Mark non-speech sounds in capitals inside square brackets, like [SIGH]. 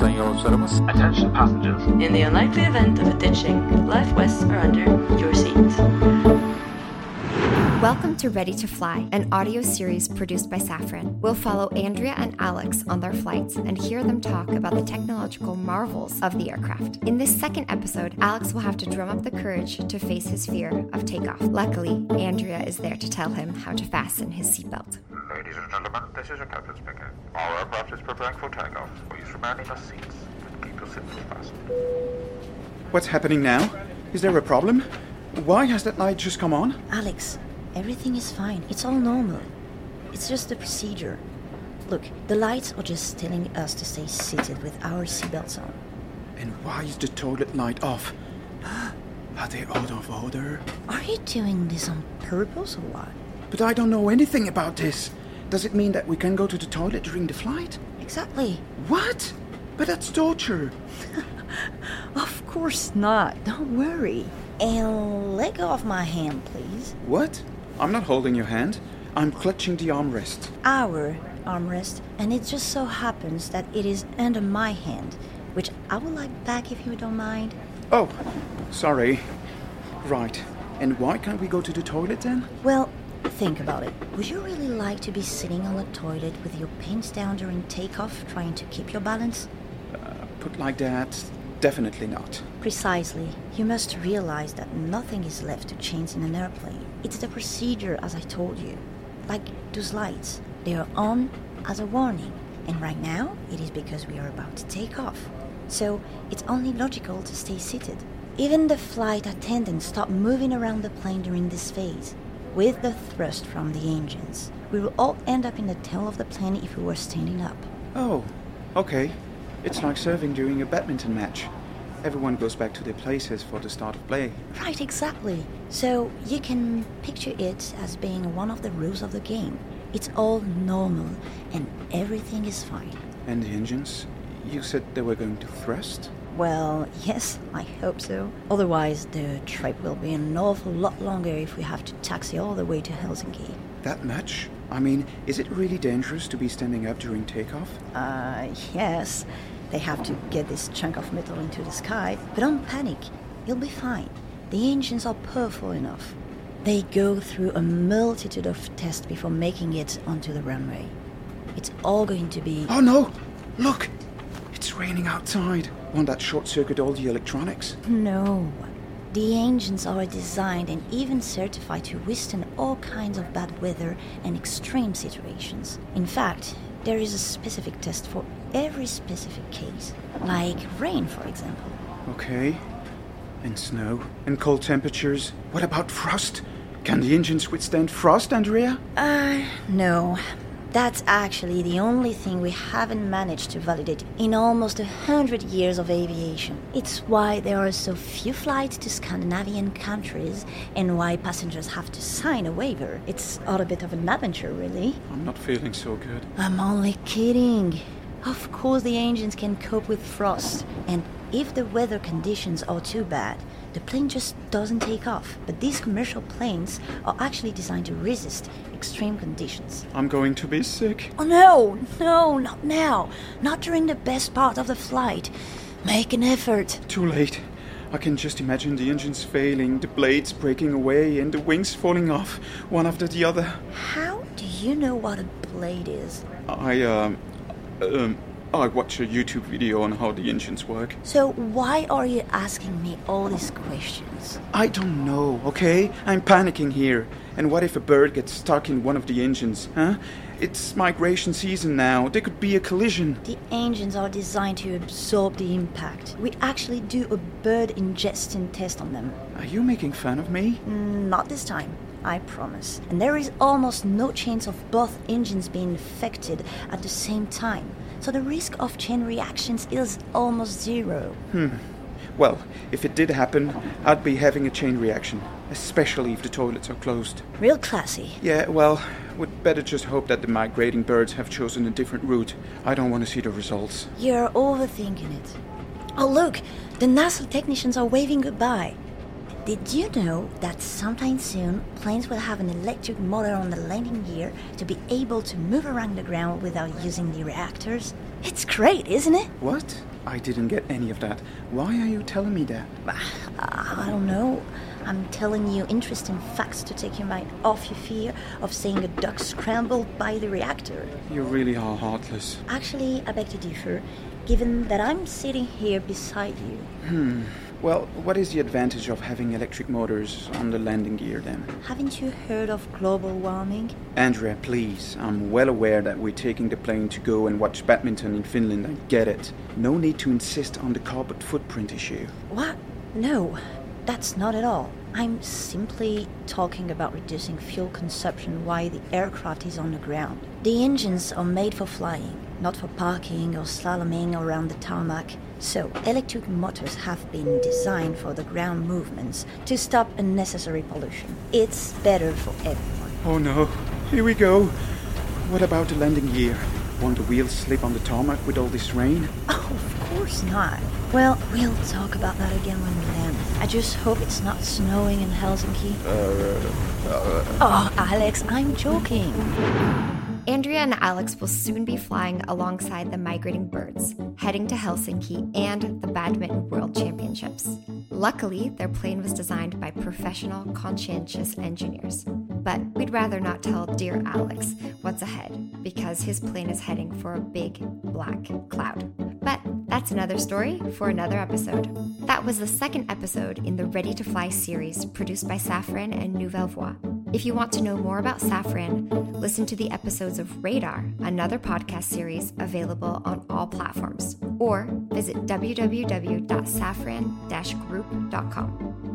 señor Attention passengers. In the unlikely event of a ditching, life vests are under your seat. Welcome to Ready to Fly, an audio series produced by Safran. We'll follow Andrea and Alex on their flights and hear them talk about the technological marvels of the aircraft. In this second episode, Alex will have to drum up the courage to face his fear of takeoff. Luckily, Andrea is there to tell him how to fasten his seatbelt. Ladies and gentlemen, this is your captain speaking. Our aircraft is preparing for takeoff. Please remain in your seats and keep your seatbelt fastened. What's happening now? Is there a problem? Why has that light just come on? Alex, everything is fine. It's all normal. It's just a procedure. Look, the lights are just telling us to stay seated with our seatbelts on. And why is the toilet light off? [GASPS] Are they out of order? Are you doing this on purpose or what? But I don't know anything about this. Does it mean that we can go to the toilet during the flight? Exactly. What? But that's torture. [LAUGHS] Of course not. Don't worry. And let go of my hand, please. What? I'm not holding your hand. I'm clutching the armrest. Our armrest, and it just so happens that it is under my hand, which I would like back if you don't mind. Oh, sorry. Right. And why can't we go to the toilet then? Well, think about it. Would you really like to be sitting on the toilet with your pants down during takeoff, trying to keep your balance? Uh, put like that, definitely not. Precisely. You must realize that nothing is left to chance in an airplane. It's the procedure as I told you. Like those lights. They are on as a warning. And right now, it is because we are about to take off. So it's only logical to stay seated. Even the flight attendants stop moving around the plane during this phase. With the thrust from the engines, we will all end up in the tail of the plane if we were standing up. Oh, okay. It's like serving during a badminton match. Everyone goes back to their places for the start of play. Right, exactly. So you can picture it as being one of the rules of the game. It's all normal and everything is fine. And the engines? You said they were going to thrust? Well, [LAUGHS] yes, I hope so. Otherwise, the trip will be an awful lot longer if we have to taxi all the way to Helsinki. That much? I mean, is it really dangerous to be standing up during takeoff? Uh, yes, they have to get this chunk of metal into the sky, but don't panic. You'll be fine. The engines are powerful enough. They go through a multitude of tests before making it onto the runway. It's all going to be. Oh no! Look! It's raining outside. Won't that short circuit all the electronics? No. The engines are designed and even certified to withstand all kinds of bad weather and extreme situations. In fact, there is a specific test for every specific case, like rain, for example. Okay. And snow? And cold temperatures? What about frost? Can the engines withstand frost, Andrea? Uh, no. That's actually the only thing we haven't managed to validate in almost a hundred years of aviation. It's why there are so few flights to Scandinavian countries and why passengers have to sign a waiver. It's all a bit of an adventure, really. I'm not feeling so good. I'm only kidding. Of course, the engines can cope with frost, and if the weather conditions are too bad, the plane just doesn't take off. But these commercial planes are actually designed to resist extreme conditions. I'm going to be sick. Oh no, no, not now. Not during the best part of the flight. Make an effort. Too late. I can just imagine the engines failing, the blades breaking away, and the wings falling off, one after the other. How do you know what a blade is? I, um, um, I watched a YouTube video on how the engines work. So why are you asking me all these questions? I don't know, okay? I'm panicking here. And what if a bird gets stuck in one of the engines, huh? It's migration season now. There could be a collision. The engines are designed to absorb the impact. We actually do a bird ingestion test on them. Are you making fun of me? Mm, not this time, I promise. And there is almost no chance of both engines being affected at the same time. So the risk of chain reactions is almost zero. Hmm. Well, if it did happen, I'd be having a chain reaction, especially if the toilets are closed. Real classy. Yeah, well, we'd better just hope that the migrating birds have chosen a different route. I don't want to see the results. You're overthinking it. Oh, look, the NASA technicians are waving goodbye. Did you know that sometime soon planes will have an electric motor on the landing gear to be able to move around the ground without using the reactors? It's great, isn't it? What? I didn't get any of that. Why are you telling me that? I don't know. I'm telling you interesting facts to take your mind off your fear of seeing a duck scrambled by the reactor. You really are heartless. Actually, I beg to differ, given that I'm sitting here beside you. Hmm. Well, what is the advantage of having electric motors on the landing gear then? Haven't you heard of global warming? Andrea, please. I'm well aware that we're taking the plane to go and watch badminton in Finland. I get it. No need to insist on the carbon footprint issue. What? No, that's not at all. I'm simply talking about reducing fuel consumption while the aircraft is on the ground. The engines are made for flying, not for parking or slaloming around the tarmac. So, electric motors have been designed for the ground movements to stop unnecessary pollution. It's better for everyone. Oh no. Here we go. What about the landing gear? Won't the wheels slip on the tarmac with all this rain? [LAUGHS] Oh, of course not. Well, we'll talk about that again when we land. I just hope it's not snowing in Helsinki. oh, Alex, I'm joking. Andrea and Alex will soon be flying alongside the migrating birds, heading to Helsinki and the Badminton World Championships. Luckily, their plane was designed by professional, conscientious engineers. But we'd rather not tell dear Alex what's ahead because his plane is heading for a big black cloud. But that's another story for another episode. That was the second episode in the Ready to Fly series produced by Safran and Nouvelle Voix. If you want to know more about Safran, listen to the episodes of Radar, another podcast series available on all platforms, or visit www.safran-group.com.